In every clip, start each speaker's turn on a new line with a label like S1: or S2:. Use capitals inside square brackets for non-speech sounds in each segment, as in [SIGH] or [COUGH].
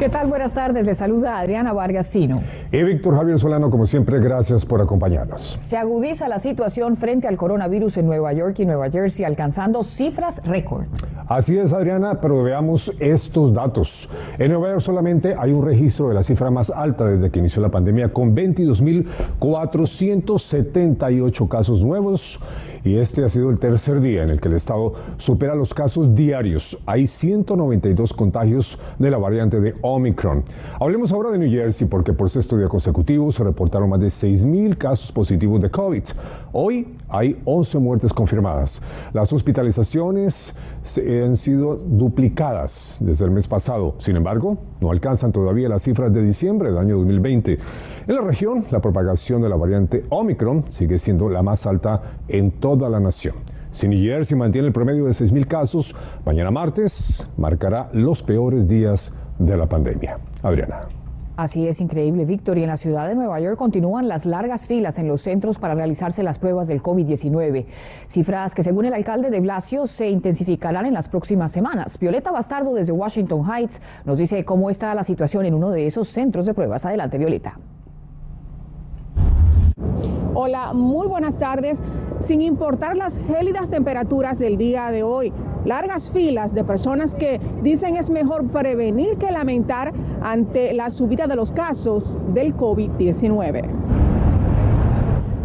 S1: ¿Qué tal? Buenas tardes. Le saluda Adriana Vargas Sino.
S2: Y Víctor Javier Solano, como siempre, gracias por acompañarnos.
S1: Se agudiza la situación frente al coronavirus en Nueva York y Nueva Jersey, alcanzando cifras récord.
S2: Así es, Adriana, pero veamos estos datos. En Nueva York solamente hay un registro de la cifra más alta desde que inició la pandemia, con 22.478 casos nuevos. Y este ha sido el tercer día en el que el Estado supera los casos diarios. Hay 192 contagios de la variante de Omicron. Hablemos ahora de New Jersey porque por sexto día consecutivo se reportaron más de 6.000 casos positivos de COVID. Hoy hay 11 muertes confirmadas. Las hospitalizaciones han sido duplicadas desde el mes pasado. Sin embargo, no alcanzan todavía las cifras de diciembre del año 2020. En la región, la propagación de la variante Omicron sigue siendo la más alta en toda la nación. Si New Jersey mantiene el promedio de 6.000 casos, mañana martes marcará los peores días de la pandemia. Adriana.
S1: Así es increíble, Víctor. Y en la ciudad de Nueva York continúan las largas filas en los centros para realizarse las pruebas del COVID-19. Cifras que, según el alcalde de Blasio, se intensificarán en las próximas semanas. Violeta Bastardo, desde Washington Heights, nos dice cómo está la situación en uno de esos centros de pruebas. Adelante, Violeta.
S3: Hola, muy buenas tardes. Sin importar las gélidas temperaturas del día de hoy, largas filas de personas que dicen es mejor prevenir que lamentar ante la subida de los casos del COVID-19.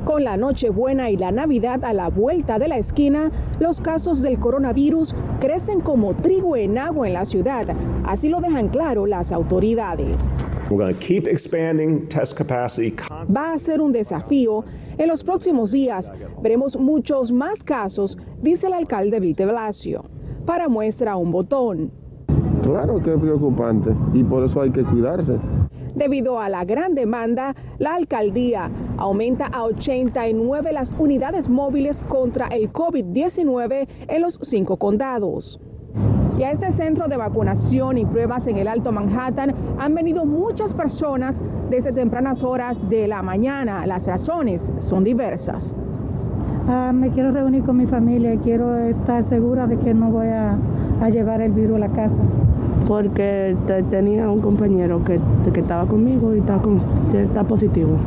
S3: Con la Nochebuena y la Navidad a la vuelta de la esquina, los casos del coronavirus crecen como trigo en agua en la ciudad. Así lo dejan claro las autoridades. Va a ser un desafío. En los próximos días veremos muchos más casos, dice el alcalde Vite Blasio. Para muestra un botón.
S4: Claro que es preocupante y por eso hay que cuidarse.
S3: Debido a la gran demanda, la alcaldía aumenta a 89 las unidades móviles contra el COVID-19 en los cinco condados. Y a este centro de vacunación y pruebas en el Alto Manhattan han venido muchas personas desde tempranas horas de la mañana. Las razones son diversas.
S5: Ah, me quiero reunir con mi familia, quiero estar segura de que no voy a, llevar el virus a la casa.
S6: Porque tenía un compañero que, estaba conmigo y está, está positivo.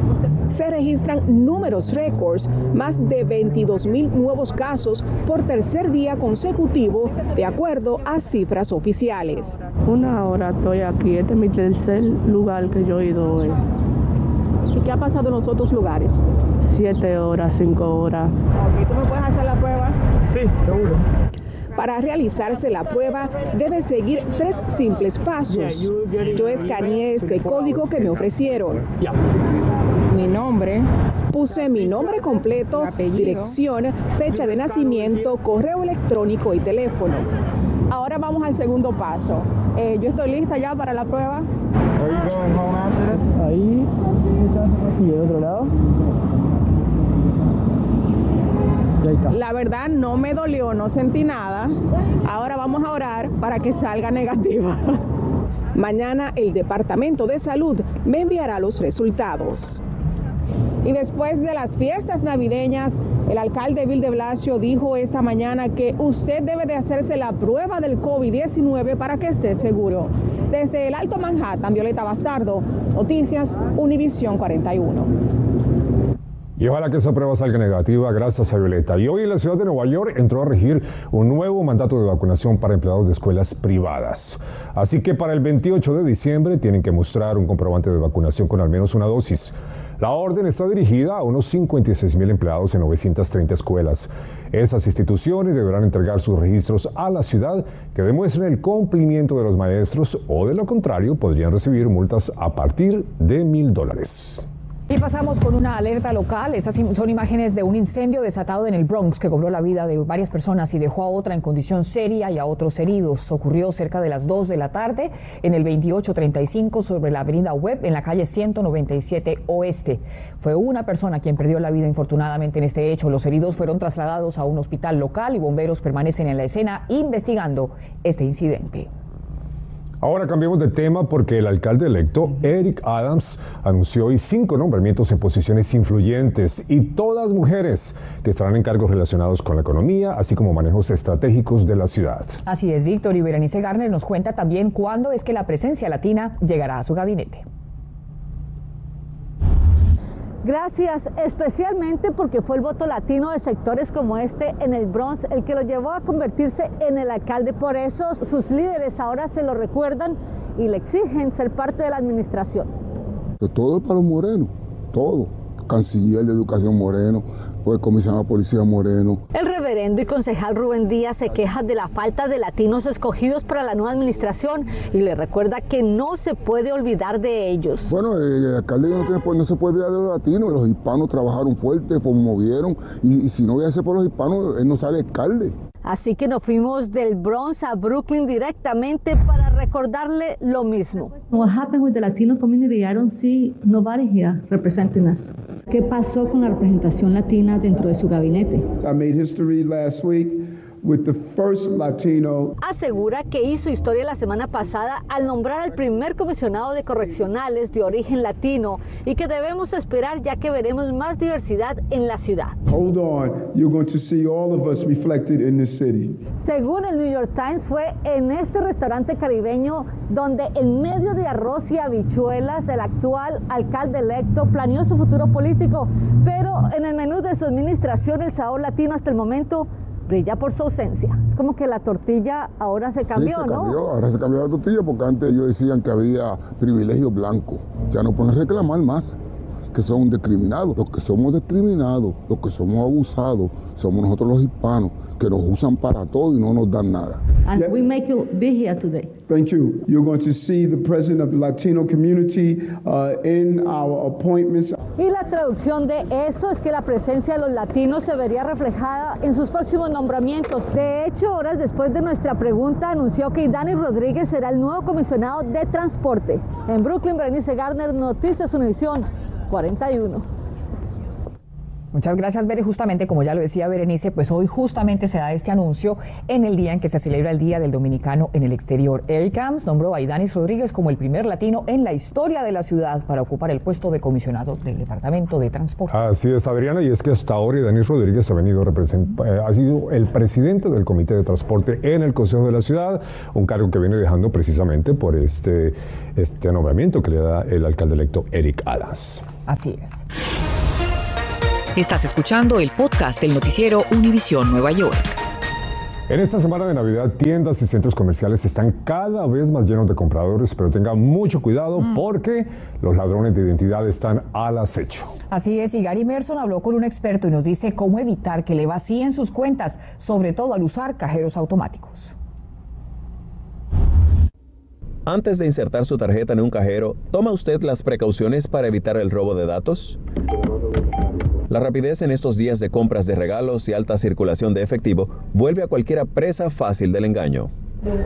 S3: Se registran números récords, más de 22 mil nuevos casos por tercer día consecutivo, de acuerdo a cifras oficiales.
S6: Una hora estoy aquí, este es mi tercer lugar que yo he ido hoy.
S3: ¿Y qué ha pasado en los otros lugares?
S6: Siete horas, cinco horas.
S3: ¿Tú me puedes hacer la prueba?
S6: Sí, seguro.
S3: Para realizarse la prueba debe seguir tres simples pasos. Yo escaneé este código que me ofrecieron. Mi nombre. Puse mi nombre completo, dirección, fecha de nacimiento, correo electrónico y teléfono. Ahora vamos al segundo paso. Eh, yo estoy lista ya para la prueba.
S6: Ahí. Y el otro lado.
S3: La verdad no me dolió, no sentí nada. Ahora vamos a orar para que salga negativa. [LAUGHS] Mañana el Departamento de Salud me enviará los resultados. Y después de las fiestas navideñas, el alcalde Bill de Blasio dijo esta mañana que usted debe de hacerse la prueba del COVID-19 para que esté seguro. Desde el Alto Manhattan, Violeta Bastardo, Noticias Univisión 41.
S2: Y ojalá que esa prueba salga negativa gracias a Violeta. Y hoy en la ciudad de Nueva York entró a regir un nuevo mandato de vacunación para empleados de escuelas privadas. Así que para el 28 de diciembre tienen que mostrar un comprobante de vacunación con al menos una dosis. La orden está dirigida a unos 56 mil empleados en 930 escuelas. Esas instituciones deberán entregar sus registros a la ciudad que demuestren el cumplimiento de los maestros o de lo contrario podrían recibir multas a partir de mil dólares.
S1: Y pasamos con una alerta local. Estas son imágenes de un incendio desatado en el Bronx que cobró la vida de varias personas y dejó a otra en condición seria y a otros heridos. Ocurrió cerca de las 2 de la tarde en el 2835 sobre la avenida Webb en la calle 197 Oeste. Fue una persona quien perdió la vida infortunadamente en este hecho. Los heridos fueron trasladados a un hospital local y bomberos permanecen en la escena investigando este incidente.
S2: Ahora cambiemos de tema porque el alcalde electo, Eric Adams, anunció hoy cinco nombramientos en posiciones influyentes y todas mujeres que estarán en cargos relacionados con la economía, así como manejos estratégicos de la ciudad.
S1: Así es, Víctor y Berenice Garner nos cuenta también cuándo es que la presencia latina llegará a su gabinete.
S7: Gracias, especialmente porque fue el voto latino de sectores como este en el Bronx el que lo llevó a convertirse en el alcalde. Por eso sus líderes ahora se lo recuerdan y le exigen ser parte de la administración.
S4: Todo para los morenos, todo. Canciller de Educación Moreno, fue comisionado de Policía Moreno.
S7: El reverendo y concejal Rubén Díaz se queja de la falta de latinos escogidos para la nueva administración y le recuerda que no se puede olvidar de ellos.
S4: Bueno, el alcalde no, tiene, no se puede olvidar de los latinos, los hispanos trabajaron fuerte, promovieron y, y si no voy a ser por los hispanos, él no sale alcalde.
S7: Así que nos fuimos del Bronx a Brooklyn directamente para recordarle lo mismo.
S8: What happened with the Latino community? I don't see nobody here representing us. ¿Qué pasó con la representación latina dentro de su gabinete?
S9: I made history last week with the first Latino.
S7: Asegura que hizo historia la semana pasada al nombrar al primer comisionado de correccionales de origen latino y que debemos esperar ya que veremos más diversidad en la ciudad.
S9: Hold on, you're going to see all of us reflected in this city.
S7: Según el New York Times, fue en este restaurante caribeño donde en medio de arroz y habichuelas el actual alcalde electo planeó su futuro político, pero en el menú de su administración el sabor latino hasta el momento brilla por su ausencia. Es como que la tortilla ahora se cambió,
S4: sí, se
S7: ¿no?
S4: Ahora se cambió la tortilla porque antes ellos decían que había privilegio blanco. Ya no pueden reclamar más que son discriminados. Los que somos discriminados, los que somos abusados, somos nosotros los hispanos, que nos usan para todo y no nos dan nada.
S8: And yeah. we make you be here today.
S9: Thank you. You're going to see the president of the Latino community uh, in our appointments.
S7: Y la traducción de eso es que la presencia de los latinos se vería reflejada en sus próximos nombramientos. De hecho, horas después de nuestra pregunta, anunció que Dani Rodríguez será el nuevo comisionado de transporte. En Brooklyn, Berenice Garner, Noticias Univisión 41.
S1: Muchas gracias, Bere. Justamente, como ya lo decía Berenice, pues hoy justamente se da este anuncio en el día en que se celebra el Día del Dominicano en el exterior. Eric Camps nombró a Idanis Rodríguez como el primer latino en la historia de la ciudad para ocupar el puesto de comisionado del Departamento de Transporte.
S2: Así es, Adriana, y es que hasta ahora Idanis Rodríguez ha, venido eh, ha sido el presidente del Comité de Transporte en el Consejo de la Ciudad, un cargo que viene dejando precisamente por este, este nombramiento que le da el alcalde electo Eric Adams.
S1: Así es.
S10: Estás escuchando el podcast del noticiero Univisión Nueva York.
S2: En esta semana de Navidad, tiendas y centros comerciales están cada vez más llenos de compradores, pero tengan mucho cuidado mm. porque los ladrones de identidad están al acecho.
S1: Así es, y Gary Merson habló con un experto y nos dice cómo evitar que le vacíen sus cuentas, sobre todo al usar cajeros automáticos.
S11: Antes de insertar su tarjeta en un cajero, ¿toma usted las precauciones para evitar el robo de datos? La rapidez en estos días de compras de regalos y alta circulación de efectivo vuelve a cualquiera presa fácil del engaño.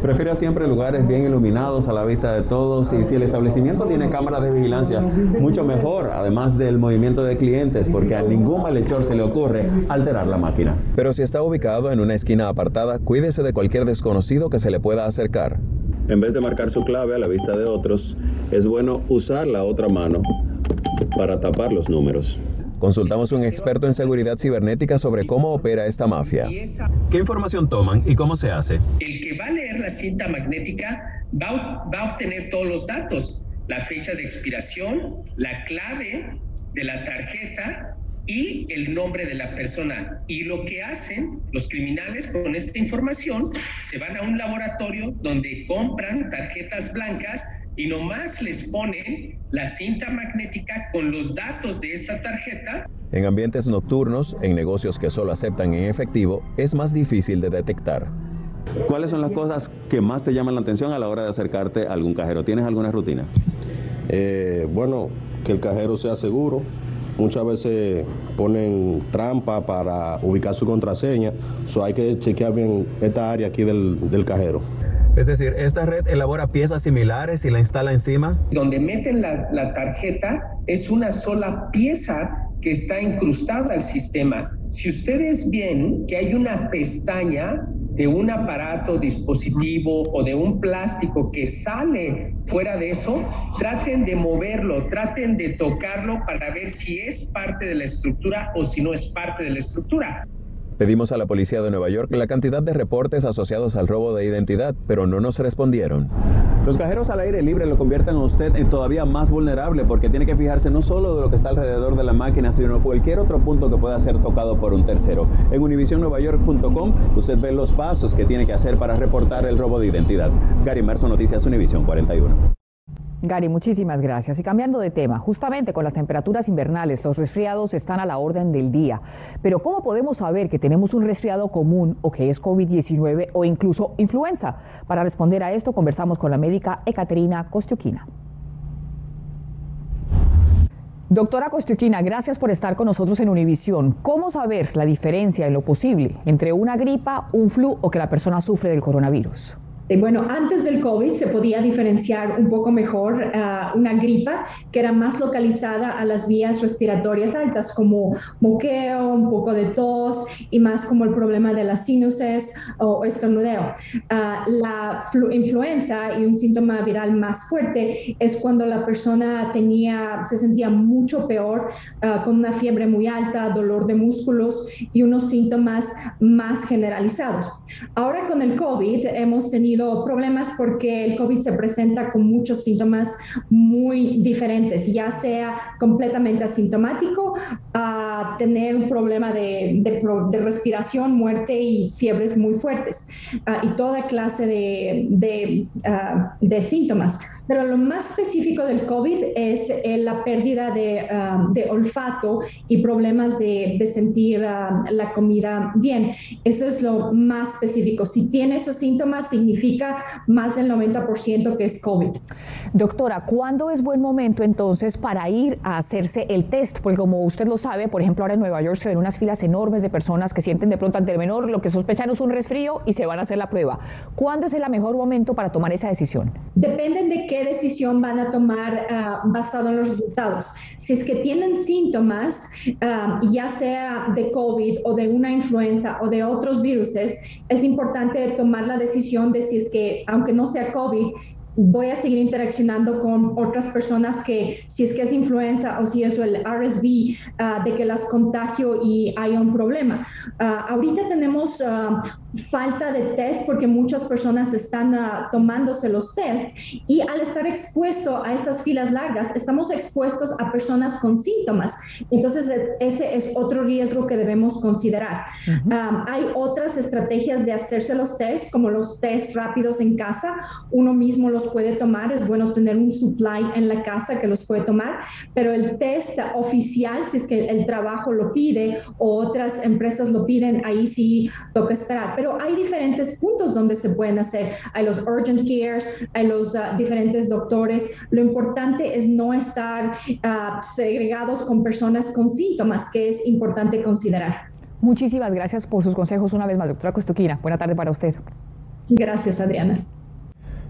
S11: Prefiera siempre lugares bien iluminados a la vista de todos y si el establecimiento tiene cámaras de vigilancia, mucho mejor, además del movimiento de clientes, porque a ningún malhechor se le ocurre alterar la máquina. Pero si está ubicado en una esquina apartada, cuídese de cualquier desconocido que se le pueda acercar. En vez de marcar su clave a la vista de otros, es bueno usar la otra mano para tapar los números. Consultamos a un experto en seguridad cibernética sobre cómo opera esta mafia. ¿Qué información toman y cómo se hace?
S12: El que va a leer la cinta magnética va, va a obtener todos los datos, la fecha de expiración, la clave de la tarjeta y el nombre de la persona. Y lo que hacen los criminales con esta información, se van a un laboratorio donde compran tarjetas blancas y nomás les ponen la cinta magnética con los datos de esta tarjeta.
S11: En ambientes nocturnos, en negocios que solo aceptan en efectivo, es más difícil de detectar. ¿Cuáles son las cosas que más te llaman la atención a la hora de acercarte a algún cajero? ¿Tienes alguna rutina?
S13: Eh, bueno, que el cajero sea seguro. Muchas veces ponen trampa para ubicar su contraseña. So hay que chequear bien esta área aquí del, del cajero.
S11: Es decir, esta red elabora piezas similares y la instala encima.
S12: Donde meten la, la, tarjeta es una sola pieza que está incrustada al sistema. Si ustedes ven que hay una pestaña de un aparato, dispositivo o de un plástico que sale fuera de eso, traten de moverlo, traten de tocarlo para ver si es parte de la estructura o si no es parte de la estructura.
S11: Pedimos a la policía de Nueva York la cantidad de reportes asociados al robo de identidad, pero no nos respondieron.
S14: Los cajeros al aire libre lo convierten a usted en todavía más vulnerable porque tiene que fijarse no solo de lo que está alrededor de la máquina, sino cualquier otro punto que pueda ser tocado por un tercero. En univisionnuevayork.com usted ve los pasos que tiene que hacer para reportar el robo de identidad. Gary Merso, Noticias Univision 41.
S1: Gary, muchísimas gracias. Y cambiando de tema, justamente con las temperaturas invernales, los resfriados están a la orden del día. Pero ¿cómo podemos saber que tenemos un resfriado común o que es COVID-19 o incluso influenza? Para responder a esto, conversamos con la médica Ekaterina Kostiukina. Doctora Kostiukina, gracias por estar con nosotros en Univisión. ¿Cómo saber la diferencia en lo posible entre una gripa, un flu o que la persona sufre del coronavirus?
S15: Bueno, antes del COVID se podía diferenciar un poco mejor ah, una gripa que era más localizada a las vías respiratorias altas, como moqueo, un poco de tos y más como el problema de las sinuses o estornudeo. Ah, la influenza y un síntoma viral más fuerte es cuando la persona tenía, se sentía mucho peor, ah, con una fiebre muy alta, dolor de músculos y unos síntomas más generalizados. Ahora con el COVID hemos tenido problemas porque el COVID se presenta con muchos síntomas muy diferentes, ya sea completamente asintomático a tener un problema de, respiración, muerte y fiebres muy fuertes ah, y toda clase de, ah, de síntomas. Pero lo más específico del COVID es eh, la pérdida de, um, de, olfato y problemas de, de sentir um, la comida bien. Eso es lo más específico. Si tiene esos síntomas, significa más del 90% que es COVID.
S1: Doctora, ¿cuándo es buen momento entonces para ir a hacerse el test? Porque como usted lo sabe, por ejemplo, ahora en Nueva York se ven unas filas enormes de personas que sienten de pronto ante el menor lo que sospechan es un resfrío y se van a hacer la prueba. ¿Cuándo es el mejor momento para tomar esa decisión?
S15: Dependen de qué decisión van a tomar uh, basado en los resultados. Si es que tienen síntomas, uh, ya sea de COVID o de una influenza o de otros virus, es importante tomar la decisión de si es que, aunque no sea COVID, voy a seguir interaccionando con otras personas que si es que es influenza o si es el RSV, uh, de que las contagio y hay un problema. Uh, ahorita tenemos uh, falta de test porque muchas personas están tomándose los test y al estar expuesto a esas filas largas, estamos expuestos a personas con síntomas. Entonces, e, ese es otro riesgo que debemos considerar. Um, hay otras estrategias de hacerse los test, como los test rápidos en casa. Uno mismo los puede tomar, es bueno tener un supply en la casa que los puede tomar, pero el test oficial, si es que el trabajo lo pide o otras empresas lo piden, ahí sí toca esperar. Pero hay diferentes puntos donde se pueden hacer. Hay los urgent cares, hay los ah, diferentes doctores. Lo importante es no estar ah, segregados con personas con síntomas, que es importante considerar.
S1: Muchísimas gracias por sus consejos una vez más, doctora Costuquina. Buena tarde para usted.
S15: Gracias, Adriana.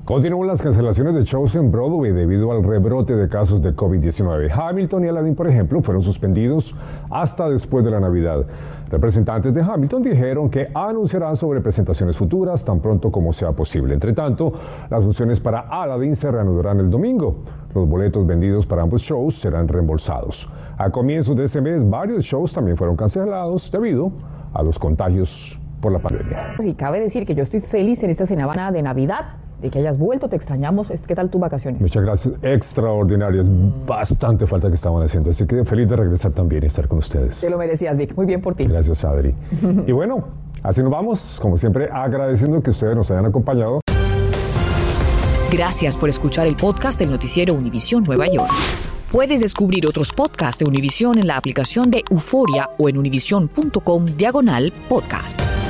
S2: Continúan las cancelaciones de shows en Broadway debido al rebrote de casos de COVID-19. Hamilton y Aladdin, por ejemplo, fueron suspendidos hasta después de la Navidad. Representantes de Hamilton dijeron que anunciarán sobre presentaciones futuras tan pronto como sea posible. Entre tanto, las funciones para Aladdin se reanudarán el domingo. Los boletos vendidos para ambos shows serán reembolsados. A comienzos de este mes, varios shows también fueron cancelados debido a los contagios por la pandemia.
S1: Sí, cabe decir que yo estoy feliz en esta semana de Navidad y que hayas vuelto, te extrañamos. ¿Qué tal tus vacaciones?
S2: Muchas gracias, extraordinarias, mm. bastante falta que estaban haciendo, así que feliz de regresar también y estar con ustedes.
S1: Te lo merecías, Vic, muy bien por ti.
S2: Gracias, Adri. [LAUGHS] y bueno, así nos vamos, como siempre, agradeciendo que ustedes nos hayan acompañado.
S10: Gracias por escuchar el podcast del noticiero Univisión Nueva York. Puedes descubrir otros podcasts de Univisión en la aplicación de Euforia o en univision.com diagonal podcasts.